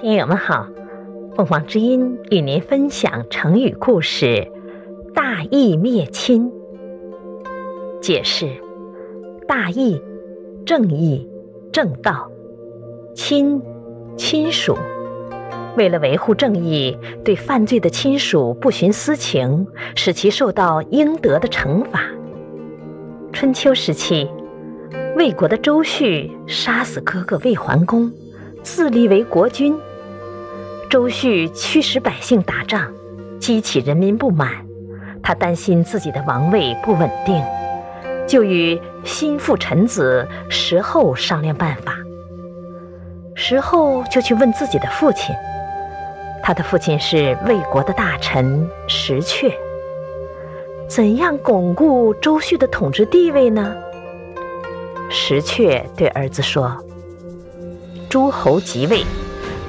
听友们好，凤凰之音与您分享成语故事“大义灭亲”。解释：大义，正义、正道；亲，亲属。为了维护正义，对犯罪的亲属不徇私情，使其受到应得的惩罚。春秋时期，魏国的周旭杀死哥哥魏桓公，自立为国君。周旭驱使百姓打仗，激起人民不满。他担心自己的王位不稳定，就与心腹臣子石厚商量办法。石厚就去问自己的父亲，他的父亲是魏国的大臣石阙。怎样巩固周旭的统治地位呢？石阙对儿子说：“诸侯即位。”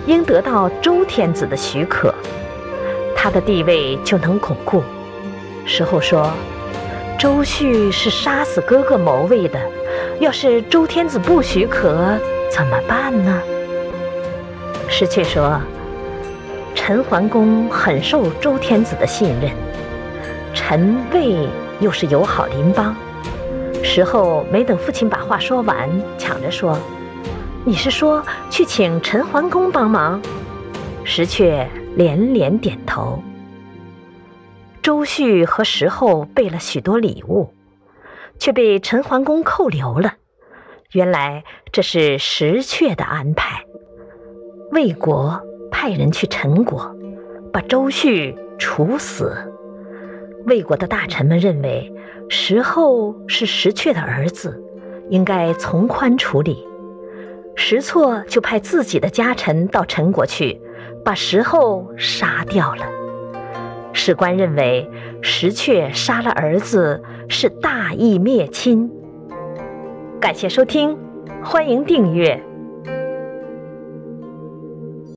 应得到周天子的许可，他的地位就能巩固。石厚说：“周旭是杀死哥哥谋位的，要是周天子不许可，怎么办呢？”石阙说：“陈桓公很受周天子的信任，陈魏又是友好邻邦。”石厚没等父亲把话说完，抢着说。你是说去请陈桓公帮忙？石阙连连点头。周旭和石厚备了许多礼物，却被陈桓公扣留了。原来这是石阙的安排。魏国派人去陈国，把周旭处死。魏国的大臣们认为石厚是石阙的儿子，应该从宽处理。石错就派自己的家臣到陈国去，把石厚杀掉了。史官认为石阙杀了儿子是大义灭亲。感谢收听，欢迎订阅。